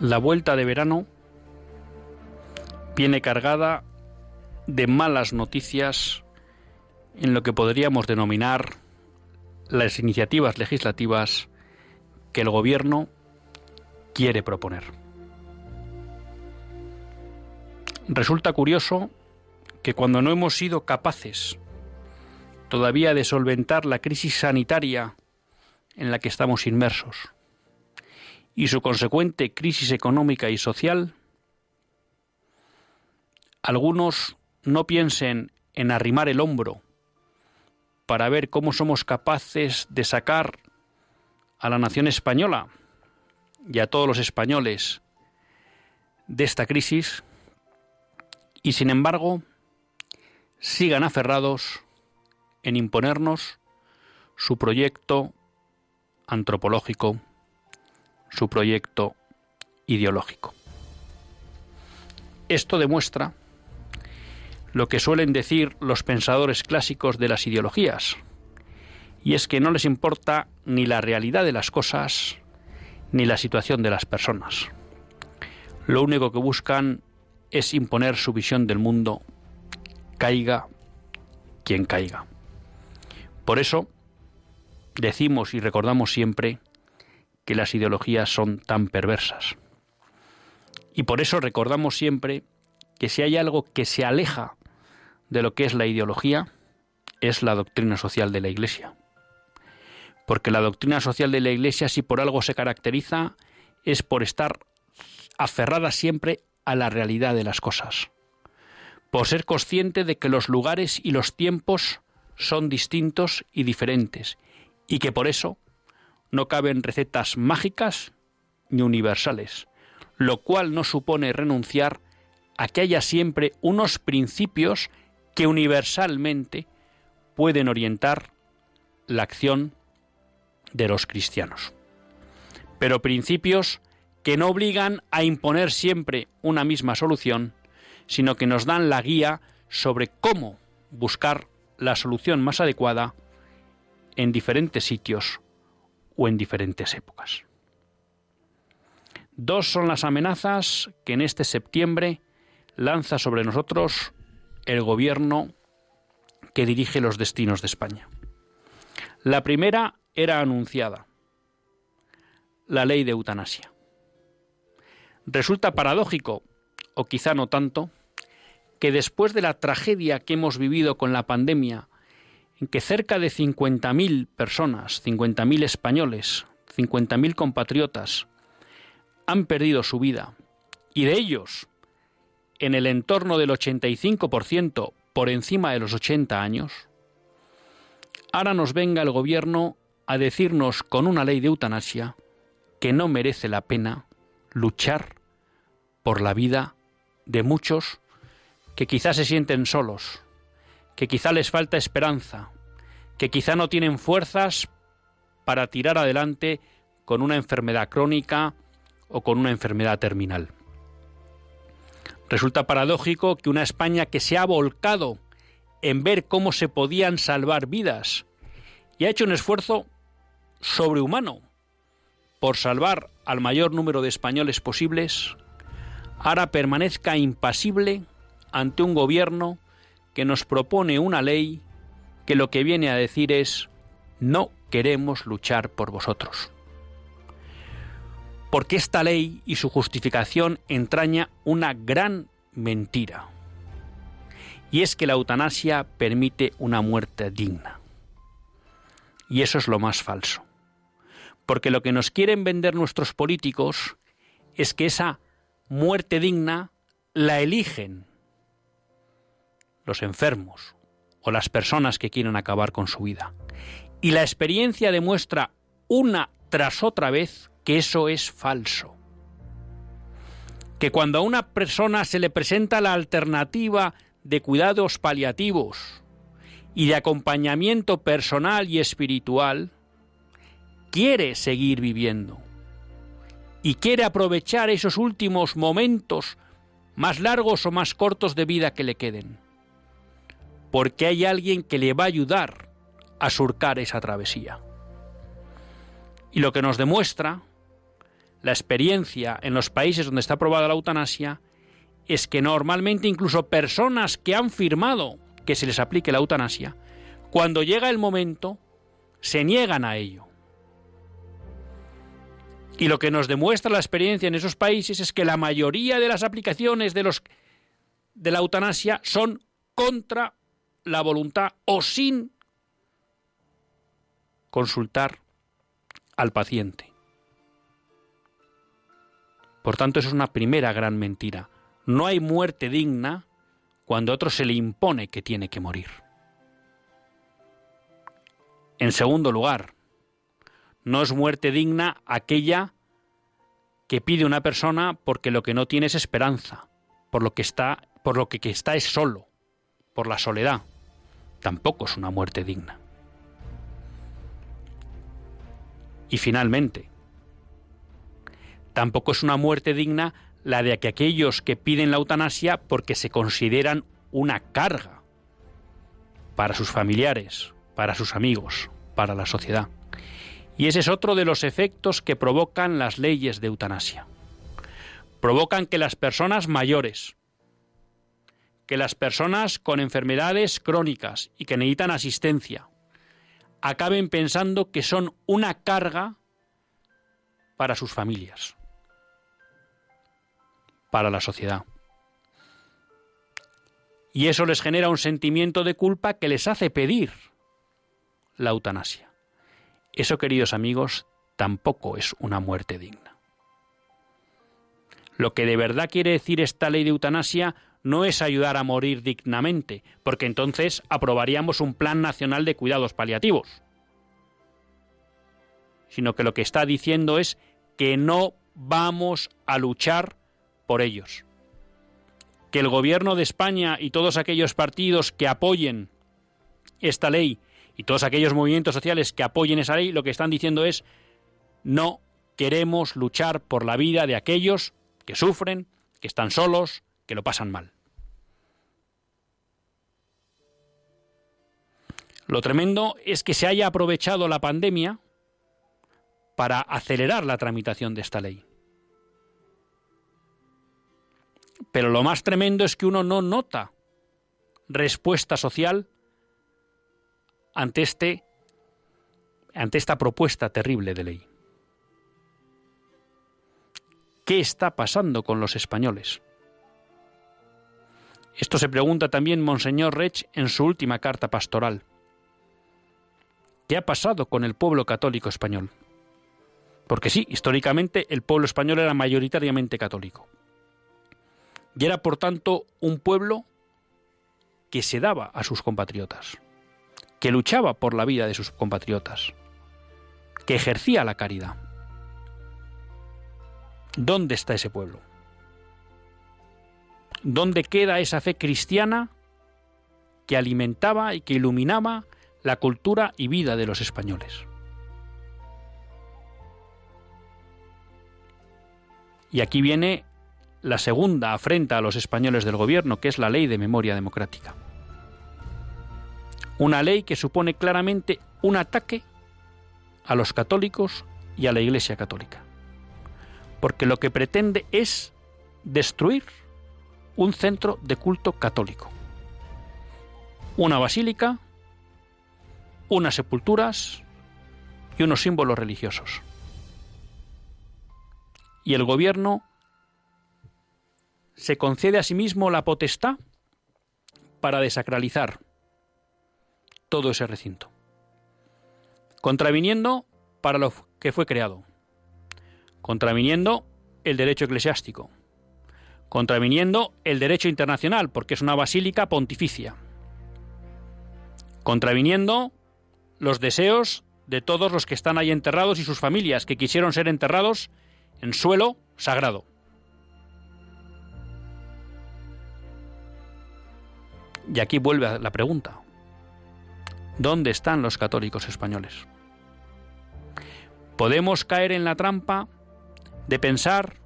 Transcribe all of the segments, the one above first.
La vuelta de verano viene cargada de malas noticias en lo que podríamos denominar las iniciativas legislativas que el Gobierno quiere proponer. Resulta curioso que cuando no hemos sido capaces todavía de solventar la crisis sanitaria en la que estamos inmersos, y su consecuente crisis económica y social, algunos no piensen en arrimar el hombro para ver cómo somos capaces de sacar a la nación española y a todos los españoles de esta crisis y sin embargo sigan aferrados en imponernos su proyecto antropológico su proyecto ideológico. Esto demuestra lo que suelen decir los pensadores clásicos de las ideologías, y es que no les importa ni la realidad de las cosas ni la situación de las personas. Lo único que buscan es imponer su visión del mundo, caiga quien caiga. Por eso decimos y recordamos siempre que las ideologías son tan perversas. Y por eso recordamos siempre que si hay algo que se aleja de lo que es la ideología, es la doctrina social de la Iglesia. Porque la doctrina social de la Iglesia, si por algo se caracteriza, es por estar aferrada siempre a la realidad de las cosas, por ser consciente de que los lugares y los tiempos son distintos y diferentes, y que por eso no caben recetas mágicas ni universales, lo cual no supone renunciar a que haya siempre unos principios que universalmente pueden orientar la acción de los cristianos. Pero principios que no obligan a imponer siempre una misma solución, sino que nos dan la guía sobre cómo buscar la solución más adecuada en diferentes sitios o en diferentes épocas. Dos son las amenazas que en este septiembre lanza sobre nosotros el gobierno que dirige los destinos de España. La primera era anunciada, la ley de eutanasia. Resulta paradójico, o quizá no tanto, que después de la tragedia que hemos vivido con la pandemia en que cerca de 50.000 personas, 50.000 españoles, 50.000 compatriotas han perdido su vida. Y de ellos, en el entorno del 85% por encima de los 80 años, ahora nos venga el gobierno a decirnos con una ley de eutanasia que no merece la pena luchar por la vida de muchos que quizás se sienten solos, que quizá les falta esperanza, que quizá no tienen fuerzas para tirar adelante con una enfermedad crónica o con una enfermedad terminal. Resulta paradójico que una España que se ha volcado en ver cómo se podían salvar vidas y ha hecho un esfuerzo sobrehumano por salvar al mayor número de españoles posibles, ahora permanezca impasible ante un gobierno que nos propone una ley que lo que viene a decir es no queremos luchar por vosotros. Porque esta ley y su justificación entraña una gran mentira. Y es que la eutanasia permite una muerte digna. Y eso es lo más falso. Porque lo que nos quieren vender nuestros políticos es que esa muerte digna la eligen los enfermos o las personas que quieren acabar con su vida. Y la experiencia demuestra una tras otra vez que eso es falso. Que cuando a una persona se le presenta la alternativa de cuidados paliativos y de acompañamiento personal y espiritual, quiere seguir viviendo y quiere aprovechar esos últimos momentos más largos o más cortos de vida que le queden, porque hay alguien que le va a ayudar a surcar esa travesía. Y lo que nos demuestra la experiencia en los países donde está aprobada la eutanasia es que normalmente incluso personas que han firmado que se les aplique la eutanasia, cuando llega el momento, se niegan a ello. Y lo que nos demuestra la experiencia en esos países es que la mayoría de las aplicaciones de, los, de la eutanasia son contra la voluntad o sin consultar al paciente. Por tanto, eso es una primera gran mentira. No hay muerte digna cuando a otro se le impone que tiene que morir. En segundo lugar, no es muerte digna aquella que pide una persona porque lo que no tiene es esperanza, por lo que está, por lo que está es solo, por la soledad. Tampoco es una muerte digna. Y finalmente, tampoco es una muerte digna la de que aquellos que piden la eutanasia porque se consideran una carga para sus familiares, para sus amigos, para la sociedad. Y ese es otro de los efectos que provocan las leyes de eutanasia. Provocan que las personas mayores, que las personas con enfermedades crónicas y que necesitan asistencia, acaben pensando que son una carga para sus familias, para la sociedad. Y eso les genera un sentimiento de culpa que les hace pedir la eutanasia. Eso, queridos amigos, tampoco es una muerte digna. Lo que de verdad quiere decir esta ley de eutanasia no es ayudar a morir dignamente, porque entonces aprobaríamos un plan nacional de cuidados paliativos, sino que lo que está diciendo es que no vamos a luchar por ellos. Que el gobierno de España y todos aquellos partidos que apoyen esta ley y todos aquellos movimientos sociales que apoyen esa ley lo que están diciendo es no queremos luchar por la vida de aquellos que sufren, que están solos, que lo pasan mal. Lo tremendo es que se haya aprovechado la pandemia para acelerar la tramitación de esta ley. Pero lo más tremendo es que uno no nota respuesta social ante, este, ante esta propuesta terrible de ley. ¿Qué está pasando con los españoles? Esto se pregunta también Monseñor Rech en su última carta pastoral. ¿Qué ha pasado con el pueblo católico español? Porque sí, históricamente el pueblo español era mayoritariamente católico. Y era, por tanto, un pueblo que se daba a sus compatriotas que luchaba por la vida de sus compatriotas, que ejercía la caridad. ¿Dónde está ese pueblo? ¿Dónde queda esa fe cristiana que alimentaba y que iluminaba la cultura y vida de los españoles? Y aquí viene la segunda afrenta a los españoles del gobierno, que es la ley de memoria democrática Una ley que supone claramente un ataque a los católicos y a la Iglesia católica. Porque lo que pretende es destruir un centro de culto católico. Una basílica, unas sepulturas y unos símbolos religiosos. Y el gobierno se concede a sí mismo la potestad para desacralizar todo ese recinto, contraviniendo para lo que fue creado, contraviniendo el derecho eclesiástico, contraviniendo el derecho internacional, porque es una basílica pontificia, contraviniendo los deseos de todos los que están ahí enterrados y sus familias que quisieron ser enterrados en suelo sagrado. Y aquí vuelve la pregunta. ¿Dónde están los católicos españoles? Podemos caer en la trampa de pensar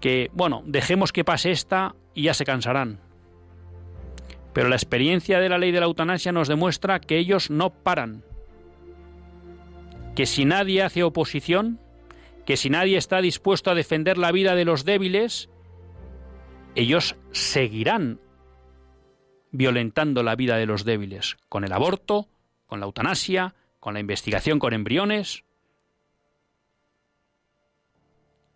que, bueno, dejemos que pase esta y ya se cansarán. Pero la experiencia de la ley de la eutanasia nos demuestra que ellos no paran. Que si nadie hace oposición, que si nadie está dispuesto a defender la vida de los débiles, ellos seguirán violentando la vida de los débiles, con el aborto, con la eutanasia, con la investigación con embriones.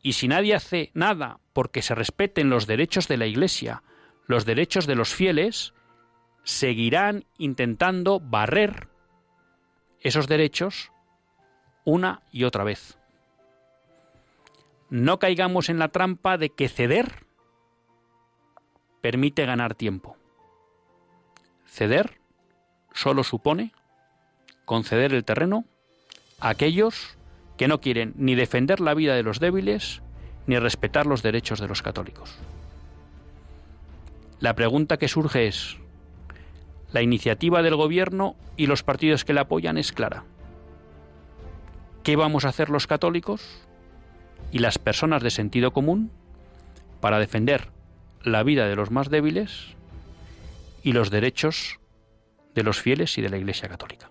Y si nadie hace nada porque se respeten los derechos de la Iglesia, los derechos de los fieles, seguirán intentando barrer esos derechos una y otra vez. No caigamos en la trampa de que ceder permite ganar tiempo. Ceder solo supone conceder el terreno a aquellos que no quieren ni defender la vida de los débiles ni respetar los derechos de los católicos. La pregunta que surge es, la iniciativa del gobierno y los partidos que la apoyan es clara. ¿Qué vamos a hacer los católicos y las personas de sentido común para defender la vida de los más débiles y los derechos de los fieles y de la Iglesia Católica.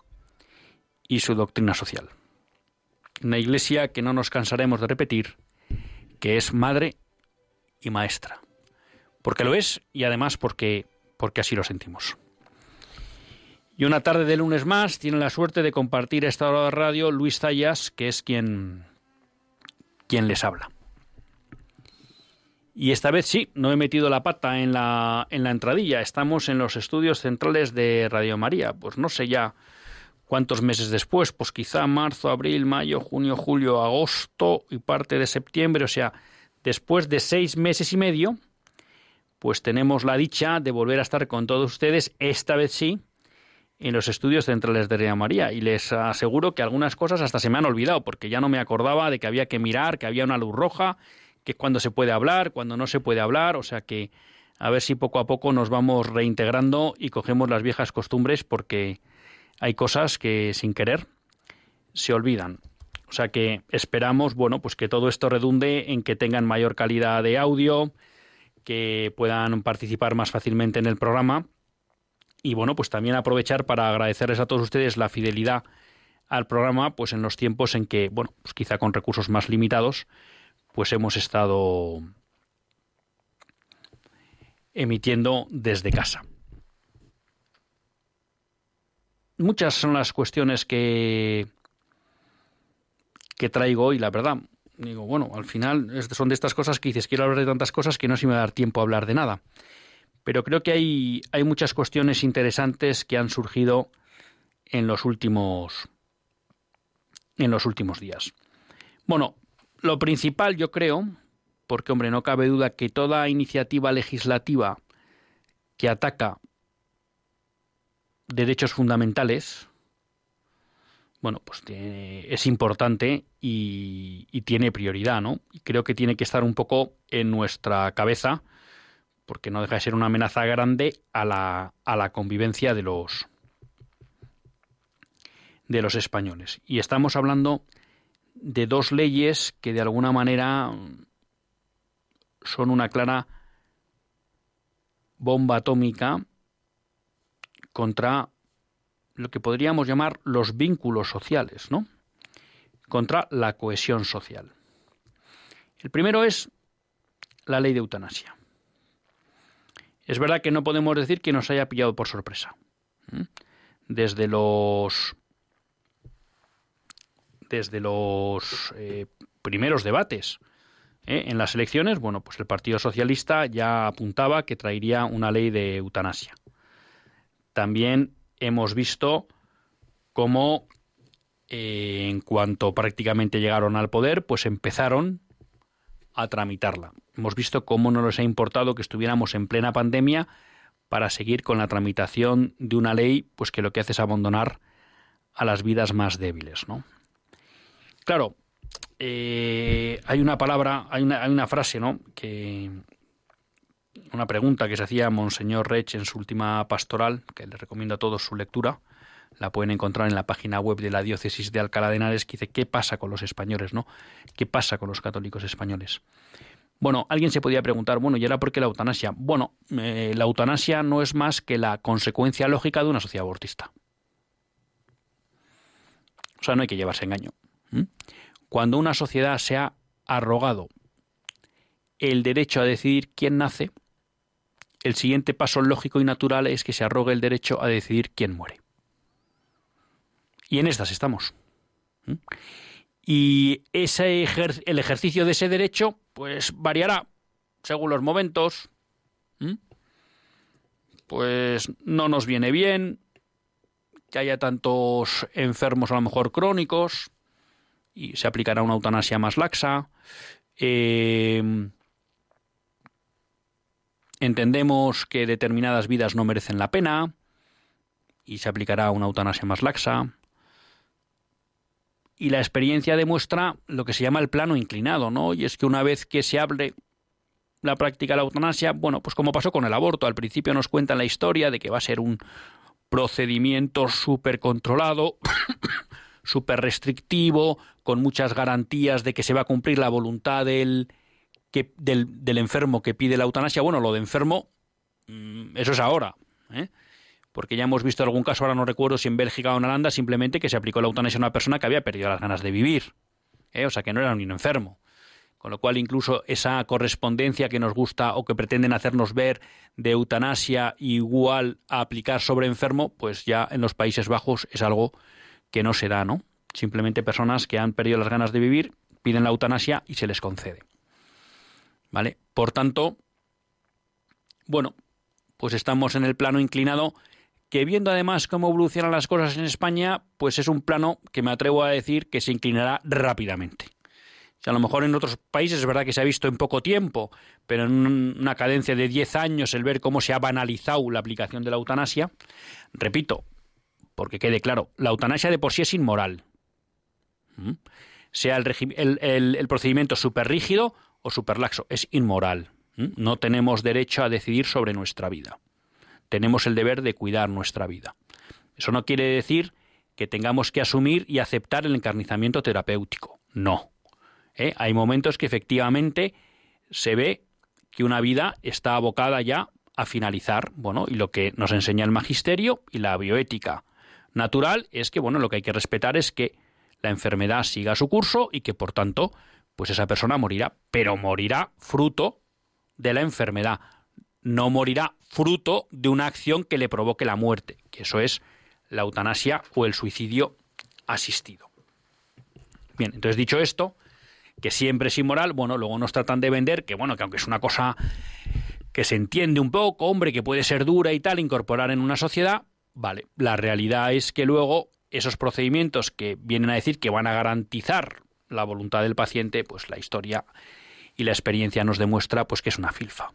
y su doctrina social. Una iglesia que no nos cansaremos de repetir, que es madre y maestra. Porque lo es y además porque, porque así lo sentimos. Y una tarde de lunes más tiene la suerte de compartir esta hora de radio Luis Zayas, que es quien, quien les habla. Y esta vez sí, no he metido la pata en la, en la entradilla. Estamos en los estudios centrales de Radio María. Pues no sé ya ¿Cuántos meses después? Pues quizá marzo, abril, mayo, junio, julio, agosto y parte de septiembre, o sea, después de seis meses y medio, pues tenemos la dicha de volver a estar con todos ustedes, esta vez sí, en los estudios centrales de Rea María. Y les aseguro que algunas cosas hasta se me han olvidado, porque ya no me acordaba de que había que mirar, que había una luz roja, que cuando se puede hablar, cuando no se puede hablar, o sea que a ver si poco a poco nos vamos reintegrando y cogemos las viejas costumbres, porque hay cosas que sin querer se olvidan. O sea que esperamos, bueno, pues que todo esto redunde en que tengan mayor calidad de audio, que puedan participar más fácilmente en el programa y bueno, pues también aprovechar para agradecerles a todos ustedes la fidelidad al programa, pues en los tiempos en que, bueno, pues quizá con recursos más limitados, pues hemos estado emitiendo desde casa. Muchas son las cuestiones que, que traigo hoy, la verdad. Digo, bueno, al final son de estas cosas que dices, quiero hablar de tantas cosas que no se me va a dar tiempo a hablar de nada. Pero creo que hay, hay muchas cuestiones interesantes que han surgido en los últimos en los últimos días. Bueno, lo principal yo creo, porque hombre, no cabe duda que toda iniciativa legislativa que ataca derechos fundamentales, bueno, pues es importante y, tiene prioridad, ¿no? Y creo que tiene que estar un poco en nuestra cabeza, porque no deja de ser una amenaza grande a la, a la convivencia de los de los españoles. Y estamos hablando de dos leyes que de alguna manera son una clara bomba atómica contra lo que podríamos llamar los vínculos sociales, ¿no? Contra la cohesión social. El primero es la ley de eutanasia. Es verdad que no podemos decir que nos haya pillado por sorpresa. Desde los desde los eh, primeros debates ¿eh? en las elecciones, bueno, pues el Partido Socialista ya apuntaba que traería una ley de eutanasia. También hemos visto cómo eh, en cuanto prácticamente llegaron al poder, pues empezaron a tramitarla. Hemos visto cómo no les ha importado que estuviéramos en plena pandemia para seguir con la tramitación de una ley, pues que lo que hace es abandonar a las vidas más débiles, ¿no? Claro, eh, hay una palabra, hay una, hay una frase, ¿no? Que una pregunta que se hacía Monseñor Rech en su última pastoral, que le recomiendo a todos su lectura, la pueden encontrar en la página web de la diócesis de Alcalá de Henares, que dice qué pasa con los españoles, ¿no? ¿Qué pasa con los católicos españoles? Bueno, alguien se podía preguntar, bueno, ¿y era por qué la eutanasia? Bueno, eh, la eutanasia no es más que la consecuencia lógica de una sociedad abortista. O sea, no hay que llevarse engaño. Cuando una sociedad se ha arrogado el derecho a decidir quién nace, el siguiente paso lógico y natural es que se arrogue el derecho a decidir quién muere. Y en estas estamos. ¿Mm? Y ese el ejercicio de ese derecho, pues variará según los momentos. ¿Mm? Pues no nos viene bien que haya tantos enfermos a lo mejor crónicos y se aplicará una eutanasia más laxa. Eh, Entendemos que determinadas vidas no merecen la pena y se aplicará una eutanasia más laxa. Y la experiencia demuestra lo que se llama el plano inclinado, ¿no? Y es que una vez que se abre la práctica de la eutanasia, bueno, pues como pasó con el aborto, al principio nos cuentan la historia de que va a ser un procedimiento súper controlado, súper restrictivo, con muchas garantías de que se va a cumplir la voluntad del, que, del, enfermo que pide la eutanasia, bueno, lo de enfermo, mm, eso es ahora, ¿eh? porque ya hemos visto algún caso, ahora no recuerdo si en Bélgica o en Holanda, simplemente que se aplicó la eutanasia a una persona que había perdido las ganas de vivir, ¿eh? o sea, que no era un enfermo. Con lo cual, incluso esa correspondencia que nos gusta o que pretenden hacernos ver de eutanasia igual a aplicar sobre enfermo, pues ya en los Países Bajos es algo que no se da, ¿no? Simplemente personas que han perdido las ganas de vivir piden la eutanasia y se les concede. ¿Vale? Por tanto, bueno, pues estamos en el plano inclinado que viendo además cómo evolucionan las cosas en España, pues es un plano que me atrevo a decir que se inclinará rápidamente. a lo mejor en otros países es verdad que se ha visto en poco tiempo, pero en una cadencia de 10 años el ver cómo se ha banalizado la aplicación de la eutanasia, repito, porque quede claro, la eutanasia de por sí es inmoral. ¿Mm? Sea el, el procedimiento súper rígido o superlaxo, es inmoral. No tenemos derecho a decidir sobre nuestra vida. Tenemos el deber de cuidar nuestra vida. Eso no quiere decir que tengamos que asumir y aceptar el encarnizamiento terapéutico. No. ¿Eh? Hay momentos que efectivamente se ve que una vida está abocada ya a finalizar. Bueno, y lo que nos enseña el magisterio y la bioética natural es que, bueno, lo que hay que respetar es que la enfermedad siga su curso y que, por tanto, pues esa persona morirá, pero morirá fruto de la enfermedad, no morirá fruto de una acción que le provoque la muerte, que eso es la eutanasia o el suicidio asistido. Bien, entonces dicho esto, que siempre es inmoral, bueno, luego nos tratan de vender que bueno, que aunque es una cosa que se entiende un poco, hombre, que puede ser dura y tal, incorporar en una sociedad, vale, la realidad es que luego esos procedimientos que vienen a decir que van a garantizar la voluntad del paciente, pues la historia y la experiencia nos demuestra pues que es una filfa.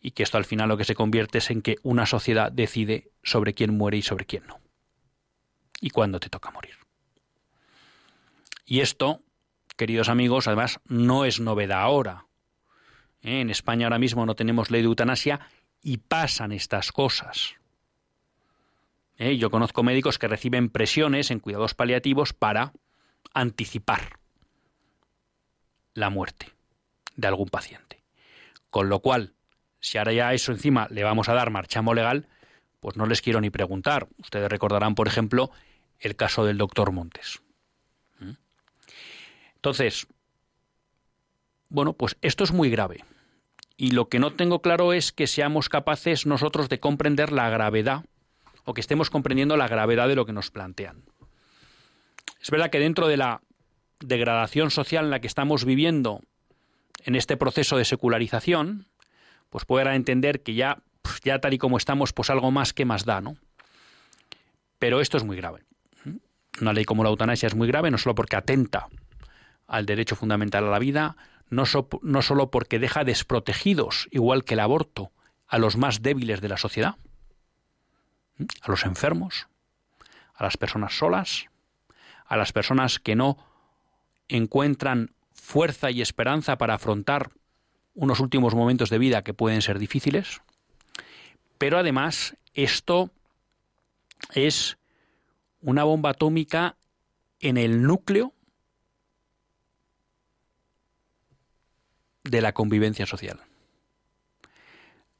Y que esto al final lo que se convierte es en que una sociedad decide sobre quién muere y sobre quién no. Y cuándo te toca morir. Y esto, queridos amigos, además no es novedad ahora. ¿Eh? En España ahora mismo no tenemos ley de eutanasia y pasan estas cosas. ¿Eh? Yo conozco médicos que reciben presiones en cuidados paliativos para anticipar la muerte de algún paciente. Con lo cual, si ahora ya eso encima le vamos a dar marchamo legal, pues no les quiero ni preguntar. Ustedes recordarán, por ejemplo, el caso del doctor Montes. ¿Mm? Entonces, bueno, pues esto es muy grave. Y lo que no tengo claro es que seamos capaces nosotros de comprender la gravedad o que estemos comprendiendo la gravedad de lo que nos plantean. Es verdad que dentro de la degradación social en la que estamos viviendo en este proceso de secularización, pues pueda entender que ya, ya tal y como estamos, pues algo más que más da, ¿no? Pero esto es muy grave. Una ley como la eutanasia es muy grave, no solo porque atenta al derecho fundamental a la vida, no, no solo porque deja desprotegidos, igual que el aborto, a los más débiles de la sociedad, a los enfermos, a las personas solas, a las personas que no encuentran fuerza y esperanza para afrontar unos últimos momentos de vida que pueden ser difíciles. Pero además esto es una bomba atómica en el núcleo de la convivencia social.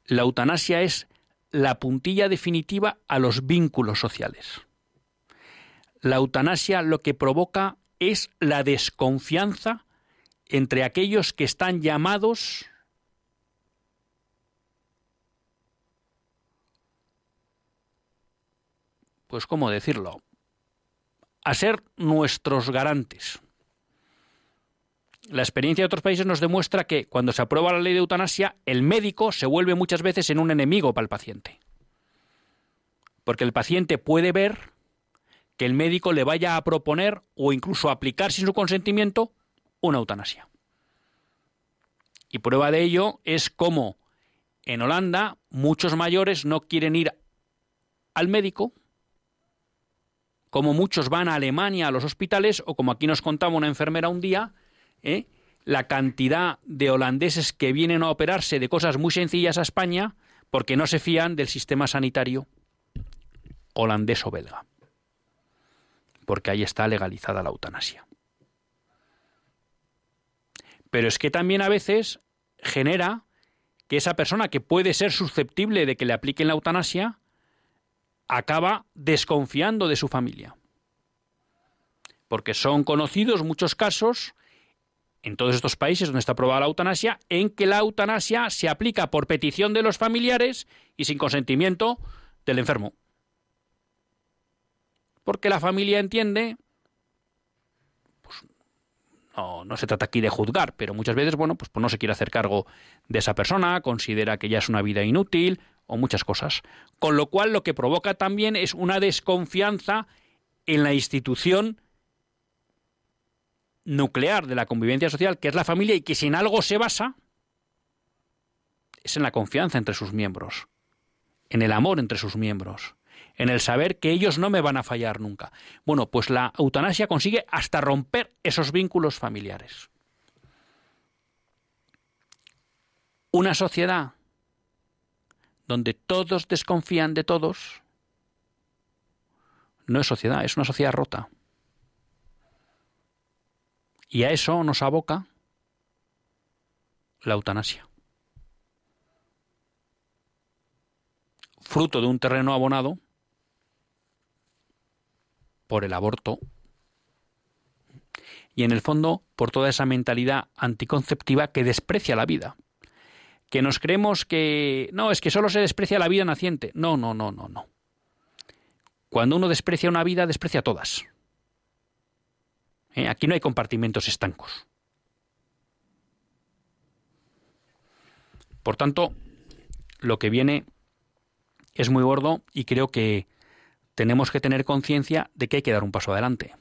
La eutanasia es la puntilla definitiva a los vínculos sociales. La eutanasia lo que provoca es la desconfianza entre aquellos que están llamados pues cómo decirlo, a ser nuestros garantes. La experiencia de otros países nos demuestra que cuando se aprueba la ley de eutanasia, el médico se vuelve muchas veces en un enemigo para el paciente. Porque el paciente puede ver que el médico le vaya a proponer o incluso aplicar sin su consentimiento una eutanasia. Y prueba de ello es cómo en Holanda muchos mayores no quieren ir al médico, como muchos van a Alemania a los hospitales, o como aquí nos contaba una enfermera un día, ¿eh? la cantidad de holandeses que vienen a operarse de cosas muy sencillas a España porque no se fían del sistema sanitario holandés o belga. Porque ahí está legalizada la eutanasia pero es que también a veces genera que esa persona que puede ser susceptible de que le apliquen la eutanasia acaba desconfiando de su familia. Porque son conocidos muchos casos en todos estos países donde está aprobada la eutanasia, en que la eutanasia se aplica por petición de los familiares y sin consentimiento del enfermo. Porque la familia entiende no, se trata aquí de juzgar, pero muchas veces, bueno, pues, pues, no se quiere hacer cargo de esa persona, considera que ya es una vida inútil o muchas cosas. Con lo cual lo que provoca también es una desconfianza en la institución nuclear de la convivencia social, que es la familia, y que si en algo se basa, es en la confianza entre sus miembros, en el amor entre sus miembros en el saber que ellos no me van a fallar nunca. Bueno, pues la eutanasia consigue hasta romper esos vínculos familiares. Una sociedad donde todos desconfían de todos no es sociedad, es una sociedad rota. Y a eso nos aboca la eutanasia. Fruto de un terreno abonado por el aborto. y en el fondo por toda esa mentalidad anticonceptiva que desprecia la vida. Que nos creemos que no, es que solo se desprecia la vida naciente. No, no, no, no, no. Cuando uno desprecia una vida, desprecia todas. ¿Eh? Aquí no hay compartimentos estancos. Por tanto, lo que viene es muy gordo y creo que tenemos que tener conciencia de que hay que dar un paso adelante.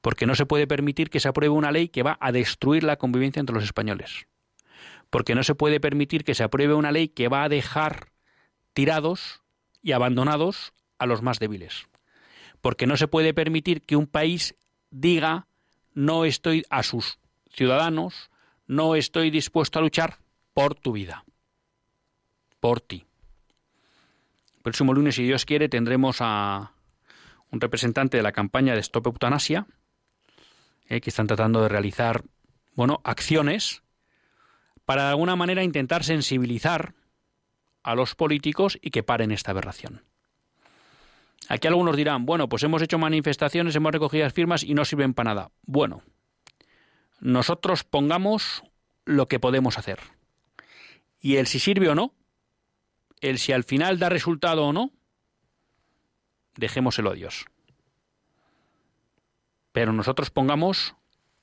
Porque no se puede permitir que se apruebe una ley que va a destruir la convivencia entre los españoles. Porque no se puede permitir que se apruebe una ley que va a dejar tirados y abandonados a los más débiles. Porque no se puede permitir que un país diga no estoy a sus ciudadanos, no estoy dispuesto a luchar por tu vida, por ti. El próximo lunes, si Dios quiere, tendremos a un representante de la campaña de Stop Eutanasia, eh, que están tratando de realizar, bueno, acciones para de alguna manera intentar sensibilizar a los políticos y que paren esta aberración. Aquí algunos dirán, bueno, pues hemos hecho manifestaciones, hemos recogido las firmas y no sirven para nada. Bueno, nosotros pongamos lo que podemos hacer. Y el si sirve o no, el si al final da resultado o no, dejémoselo a Dios. Pero nosotros pongamos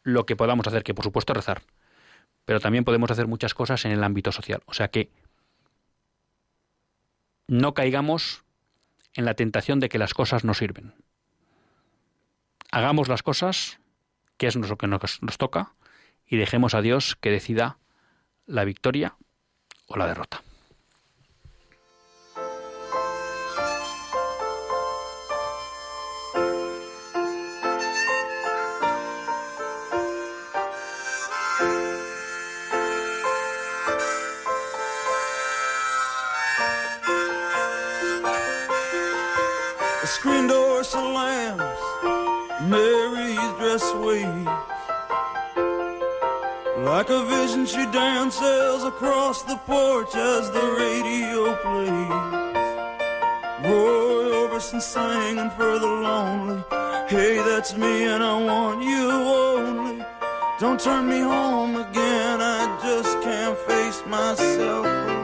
lo que podamos hacer, que por supuesto es rezar. Pero también podemos hacer muchas cosas en el ámbito social. O sea que no caigamos en la tentación de que las cosas no sirven. Hagamos las cosas, que es lo que nos, nos toca, y dejemos a Dios que decida la victoria o la derrota. Like a vision, she dances across the porch as the radio plays. Roy Orbison singing for the lonely. Hey, that's me, and I want you only. Don't turn me home again, I just can't face myself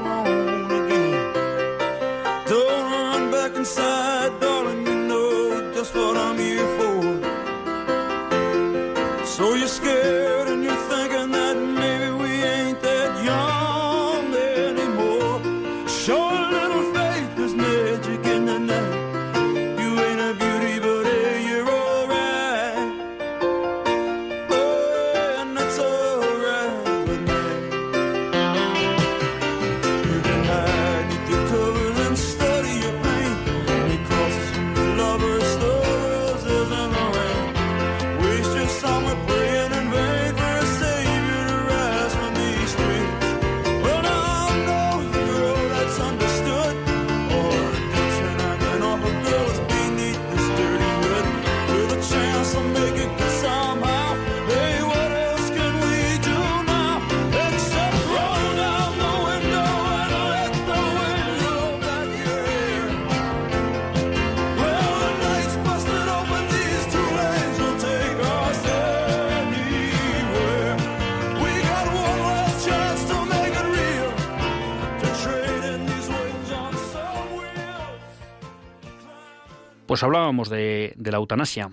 Pues hablábamos de, la eutanasia.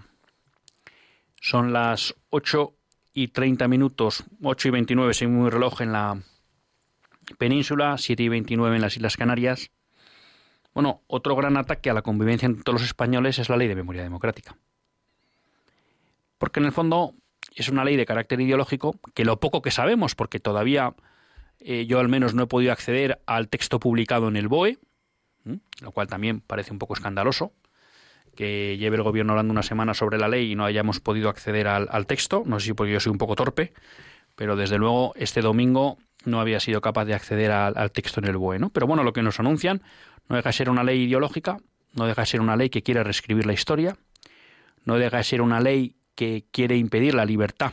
Son las 8 y 30 minutos, 8 y 29 según mi reloj en la península, 7 y 29 en las Islas Canarias. Bueno, otro gran ataque a la convivencia entre todos los españoles es la ley de memoria democrática. Porque en el fondo es una ley de carácter ideológico que lo poco que sabemos, porque todavía eh, yo al menos no he podido acceder al texto publicado en el BOE, lo cual también parece un poco escandaloso, que lleve el gobierno hablando una semana sobre la ley y no hayamos podido acceder al, texto. No sé si porque yo soy un poco torpe, pero desde luego este domingo no había sido capaz de acceder al, texto en el BOE. Pero bueno, lo que nos anuncian no deja de ser una ley ideológica, no deja de ser una ley que quiere reescribir la historia, no deja de ser una ley que quiere impedir la libertad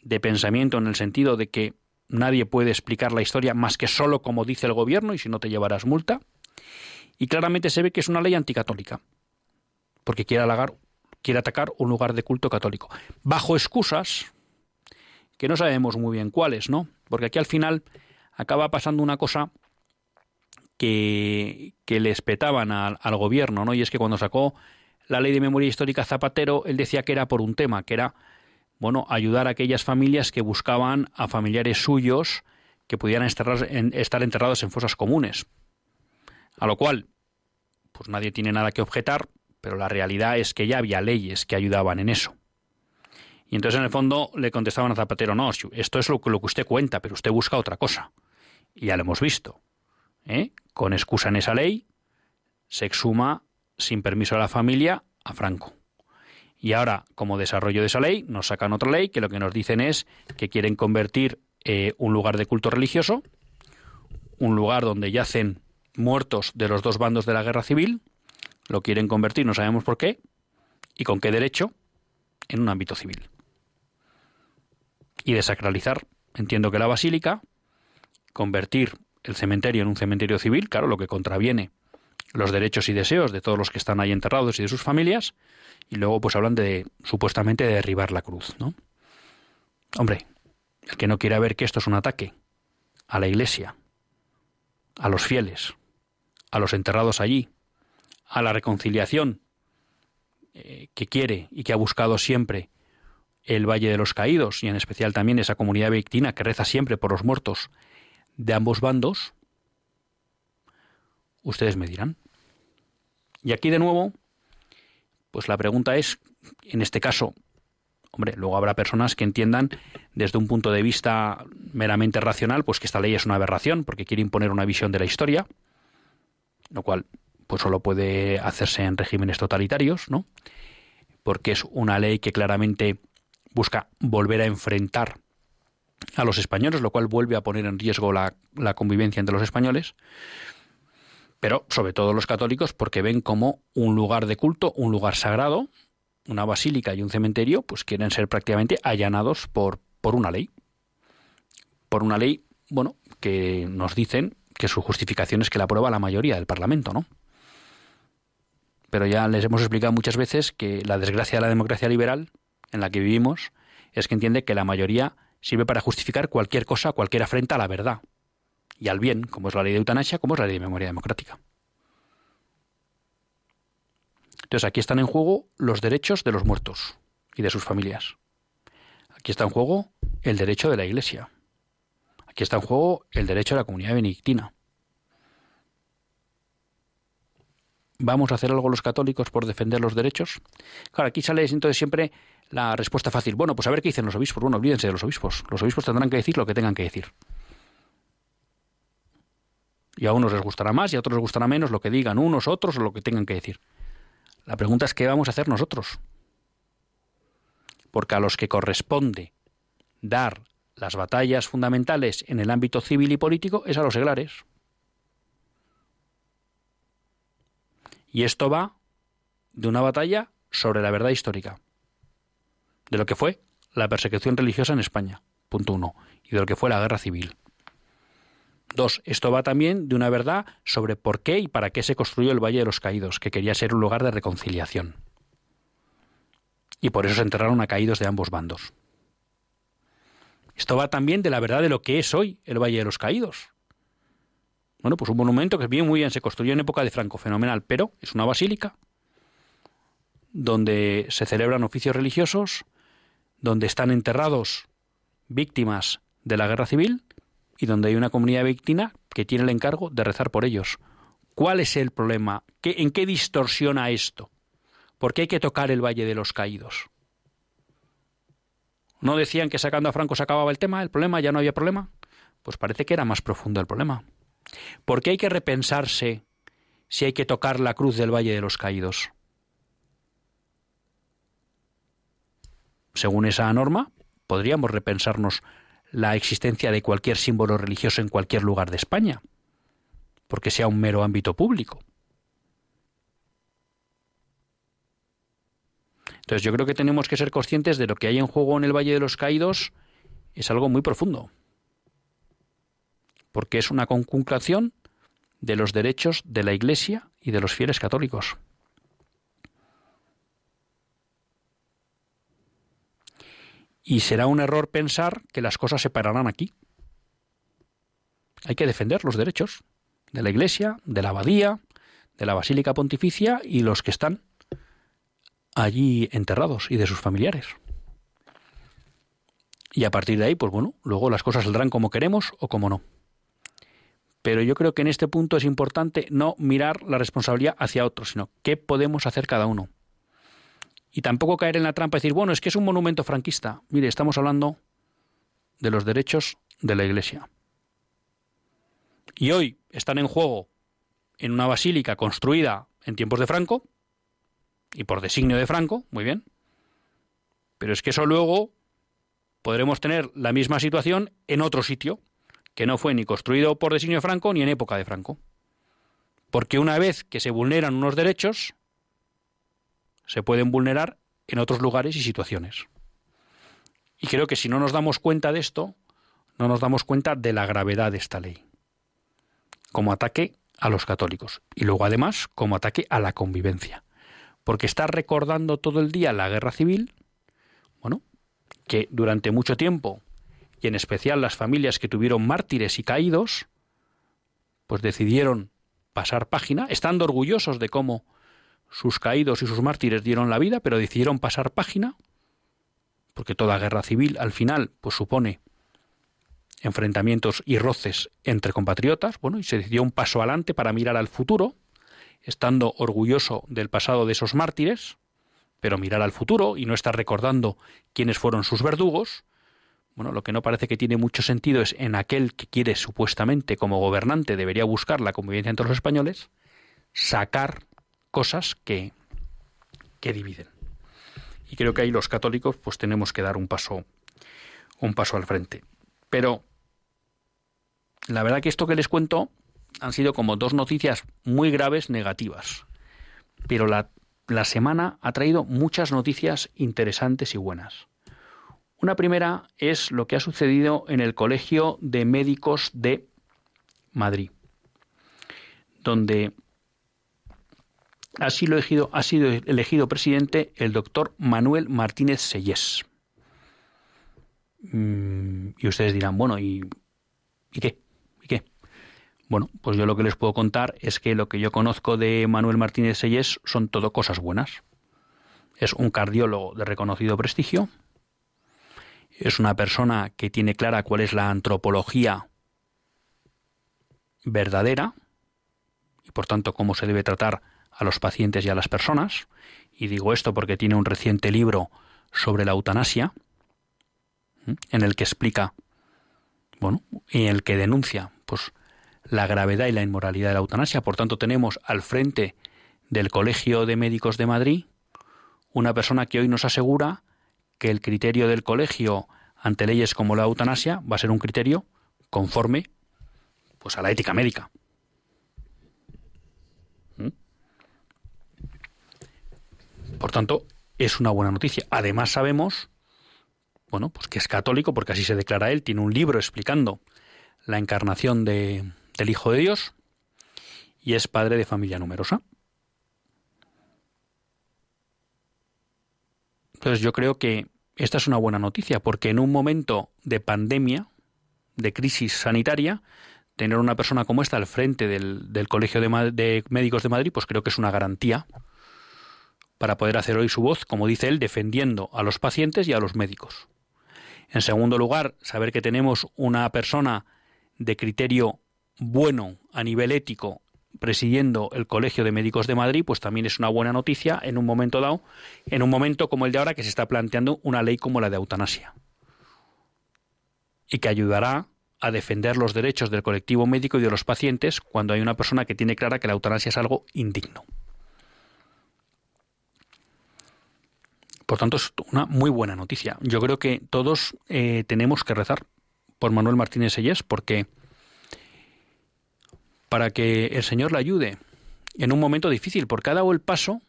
de pensamiento en el sentido de que nadie puede explicar la historia más que solo como dice el gobierno y si no te llevarás multa y claramente se ve que es una ley anticatólica, porque quiere halagar quiere atacar un lugar de culto católico. Bajo excusas que no sabemos muy bien cuáles, ¿no? Porque aquí al final acaba pasando una cosa que, que le espetaban al, al gobierno, ¿no? Y es que cuando sacó la ley de memoria histórica Zapatero, él decía que era por un tema, que era, bueno, ayudar a aquellas familias que buscaban a familiares suyos que pudieran estar enterrados en fosas comunes. A lo cual, pues nadie tiene nada que objetar, pero la realidad es que ya había leyes que ayudaban en eso. Y entonces en el fondo le contestaban a Zapatero, no, esto es lo, que usted cuenta, pero usted busca otra cosa. Y ya lo hemos visto. ¿eh? Con excusa en esa ley, se exhuma sin permiso de la familia a Franco. Y ahora, como desarrollo de esa ley, nos sacan otra ley que lo que nos dicen es que quieren convertir eh, un lugar de culto religioso, un lugar donde yacen muertos de los dos bandos de la guerra civil, lo quieren convertir, no sabemos por qué, y con qué derecho, en un ámbito civil. Y desacralizar, entiendo que la basílica, convertir el cementerio en un cementerio civil, claro, lo que contraviene los derechos y deseos de todos los que están ahí enterrados y de sus familias, y luego pues hablan de supuestamente de derribar la cruz, ¿no? Hombre, el que no quiera ver que esto es un ataque a la iglesia, a los fieles, a los enterrados allí, a la reconciliación eh, que quiere y que ha buscado siempre el Valle de los Caídos y en especial también esa comunidad victina que reza siempre por los muertos de ambos bandos, ustedes me dirán. Y aquí de nuevo, pues la pregunta es, en este caso, hombre, luego habrá personas que entiendan desde un punto de vista meramente racional, pues que esta ley es una aberración porque quiere imponer una visión de la historia, lo cual pues solo puede hacerse en regímenes totalitarios, ¿no? Porque es una ley que claramente busca volver a enfrentar a los españoles, lo cual vuelve a poner en riesgo la, la convivencia entre los españoles pero sobre todo los católicos porque ven como un lugar de culto, un lugar sagrado, una basílica y un cementerio, pues quieren ser prácticamente allanados por, por una ley. Por una ley, bueno, que nos dicen que su justificación es que la aprueba la mayoría del Parlamento, ¿no? Pero ya les hemos explicado muchas veces que la desgracia de la democracia liberal en la que vivimos es que entiende que la mayoría sirve para justificar cualquier cosa, cualquier afrenta a la verdad y al bien, como es la ley de eutanasia, como es la ley de memoria democrática. Entonces aquí están en juego los derechos de los muertos y de sus familias. Aquí está en juego el derecho de la Iglesia. Aquí está en juego el derecho de la comunidad benedictina. ¿Vamos a hacer algo los católicos por defender los derechos? Claro, aquí sale entonces siempre la respuesta fácil. Bueno, pues a ver qué dicen los obispos. Bueno, olvídense de los obispos. Los obispos tendrán que decir lo que tengan que decir. Y a unos les gustará más y a otros les gustará menos lo que digan unos, otros o lo que tengan que decir. La pregunta es qué vamos a hacer nosotros. Porque a los que corresponde dar las batallas fundamentales en el ámbito civil y político es a los seglares. Y esto va de una batalla sobre la verdad histórica, de lo que fue la persecución religiosa en España, punto uno, y de lo que fue la guerra civil. Dos, esto va también de una verdad sobre por qué y para qué se construyó el Valle de los Caídos, que quería ser un lugar de reconciliación. Y por eso se enterraron a caídos de ambos bandos. Esto va también de la verdad de lo que es hoy el Valle de los Caídos. Bueno, pues un monumento que bien muy bien se construyó en época de Franco, fenomenal, pero es una basílica donde se celebran oficios religiosos, donde están enterrados víctimas de la guerra civil y donde hay una comunidad víctima que tiene el encargo de rezar por ellos. ¿Cuál es el problema? ¿Qué, ¿En qué distorsiona esto? ¿Por qué hay que tocar el Valle de los Caídos? ¿No decían que sacando a Franco se acababa el tema, el problema, ya no había problema? Pues parece que era más profundo el problema. ¿Por qué hay que repensarse si hay que tocar la cruz del Valle de los Caídos? Según esa norma, podríamos repensarnos la existencia de cualquier símbolo religioso en cualquier lugar de España, porque sea un mero ámbito público. Entonces yo creo que tenemos que ser conscientes de lo que hay en juego en el Valle de los Caídos es algo muy profundo, porque es una conculcación de los derechos de la Iglesia y de los fieles católicos. Y será un error pensar que las cosas se pararán aquí. Hay que defender los derechos de la Iglesia, de la Abadía, de la Basílica Pontificia y los que están allí enterrados y de sus familiares. Y a partir de ahí, pues bueno, luego las cosas saldrán como queremos o como no. Pero yo creo que en este punto es importante no mirar la responsabilidad hacia otros, sino qué podemos hacer cada uno. Y tampoco caer en la trampa y decir, bueno, es que es un monumento franquista. Mire, estamos hablando de los derechos de la Iglesia. Y hoy están en juego en una basílica construida en tiempos de Franco y por designio de Franco, muy bien. Pero es que eso luego podremos tener la misma situación en otro sitio, que no fue ni construido por designio de Franco ni en época de Franco. Porque una vez que se vulneran unos derechos, se pueden vulnerar en otros lugares y situaciones. Y creo que si no nos damos cuenta de esto, no nos damos cuenta de la gravedad de esta ley. Como ataque a los católicos. Y luego además como ataque a la convivencia. Porque está recordando todo el día la guerra civil, bueno, que durante mucho tiempo, y en especial las familias que tuvieron mártires y caídos, pues decidieron pasar página, estando orgullosos de cómo sus caídos y sus mártires dieron la vida, pero decidieron pasar página, porque toda guerra civil al final pues supone enfrentamientos y roces entre compatriotas, bueno, y se decidió un paso adelante para mirar al futuro, estando orgulloso del pasado de esos mártires, pero mirar al futuro y no estar recordando quiénes fueron sus verdugos, bueno, lo que no parece que tiene mucho sentido es en aquel que quiere supuestamente como gobernante debería buscar la convivencia entre los españoles, sacar cosas que, que dividen. Y creo que ahí los católicos pues tenemos que dar un paso un paso al frente. Pero la verdad que esto que les cuento han sido como dos noticias muy graves negativas. Pero la la semana ha traído muchas noticias interesantes y buenas. Una primera es lo que ha sucedido en el Colegio de Médicos de Madrid, donde ha sido elegido, ha sido elegido presidente el doctor Manuel Martínez Sellés. Mm, y ustedes dirán, bueno, ¿y, ¿y qué? Bueno, pues yo lo que les puedo contar es que lo que yo conozco de Manuel Martínez Sellés son todo cosas buenas. Es un cardiólogo de reconocido prestigio. Es una persona que tiene clara cuál es la antropología verdadera y por tanto cómo se debe tratar a los pacientes y a las personas. Y digo esto porque tiene un reciente libro sobre la eutanasia en el que explica, bueno, y en el que denuncia, pues la gravedad y la inmoralidad de la eutanasia. Por tanto, tenemos al frente del Colegio de Médicos de Madrid una persona que hoy nos asegura que el criterio del colegio ante leyes como la eutanasia va a ser un criterio conforme pues a la ética médica. ¿Mm? Por tanto, es una buena noticia. Además sabemos, bueno, pues que es católico porque así se declara él, tiene un libro explicando la encarnación de, del Hijo de Dios y es padre de familia numerosa. Entonces yo creo que esta es una buena noticia porque en un momento de pandemia, de crisis sanitaria, tener una persona como esta al frente del, Colegio de, de, Médicos de Madrid, pues creo que es una garantía para poder hacer hoy su voz, como dice él, defendiendo a los pacientes y a los médicos. En segundo lugar, saber que tenemos una persona de criterio bueno a nivel ético presidiendo el Colegio de Médicos de Madrid, pues también es una buena noticia en un momento dado, en un momento como el de ahora que se está planteando una ley como la de eutanasia y que ayudará a defender los derechos del colectivo médico y de los pacientes cuando hay una persona que tiene clara que la eutanasia es algo indigno. Por tanto, es una muy buena noticia. Yo creo que todos eh, tenemos que rezar por Manuel Martínez Sellés porque para que el Señor le ayude en un momento difícil, porque ha dado el paso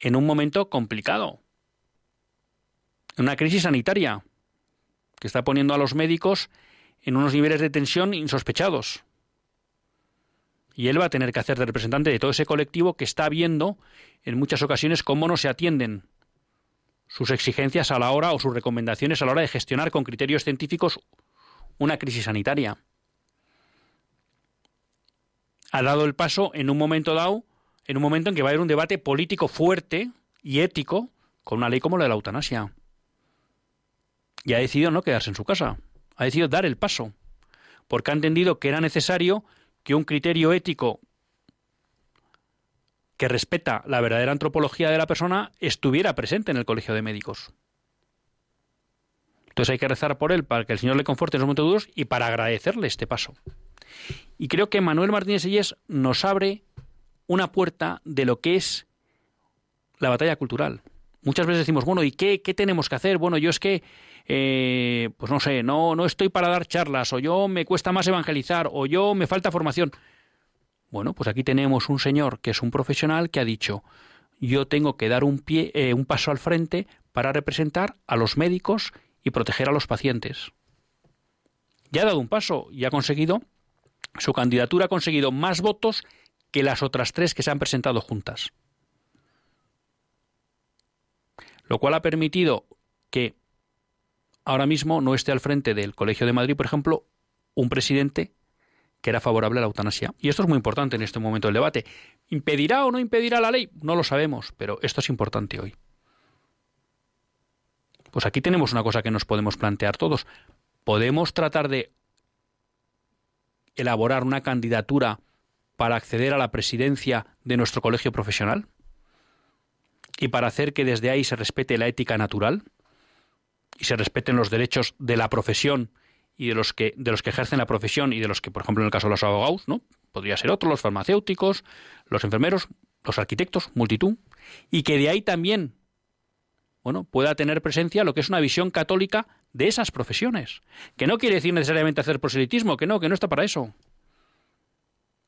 en un momento complicado. Una crisis sanitaria que está poniendo a los médicos en unos niveles de tensión insospechados. Y él va a tener que hacer de representante de todo ese colectivo que está viendo en muchas ocasiones cómo no se atienden sus exigencias a la hora o sus recomendaciones a la hora de gestionar con criterios científicos una crisis sanitaria. Ha dado el paso en un momento dado, en un momento en que va a haber un debate político fuerte y ético con una ley como la de la eutanasia. Y ha decidido no quedarse en su casa, ha decidido dar el paso, porque ha entendido que era necesario que un criterio ético que respeta la verdadera antropología de la persona estuviera presente en el colegio de médicos. Entonces hay que rezar por él para que el Señor le conforte en los momentos duros y para agradecerle este paso. Y creo que Manuel Martínez Sellés nos abre una puerta de lo que es la batalla cultural. Muchas veces decimos, bueno, ¿y qué, qué tenemos que hacer? Bueno, yo es que, eh, pues no sé, no, no estoy para dar charlas, o yo me cuesta más evangelizar, o yo me falta formación. Bueno, pues aquí tenemos un señor que es un profesional que ha dicho, yo tengo que dar un, pie, eh, un paso al frente para representar a los médicos y proteger a los pacientes. Ya ha dado un paso y ha conseguido, su candidatura ha conseguido más votos que las otras tres que se han presentado juntas. Lo cual ha permitido que ahora mismo no esté al frente del Colegio de Madrid, por ejemplo, un presidente que era favorable a la eutanasia. Y esto es muy importante en este momento del debate. ¿Impedirá o no impedirá la ley? No lo sabemos, pero esto es importante hoy. Pues aquí tenemos una cosa que nos podemos plantear todos. ¿Podemos tratar de elaborar una candidatura para acceder a la presidencia de nuestro colegio profesional? ¿Y para hacer que desde ahí se respete la ética natural? ¿Y se respeten los derechos de la profesión y de los que de los que ejercen la profesión y de los que, por ejemplo, en el caso de los abogados, ¿no? Podría ser otro, los farmacéuticos, los enfermeros, los arquitectos, multitud, y que de ahí también, bueno, pueda tener presencia lo que es una visión católica de esas profesiones, que no quiere decir necesariamente hacer proselitismo, que no, que no está para eso.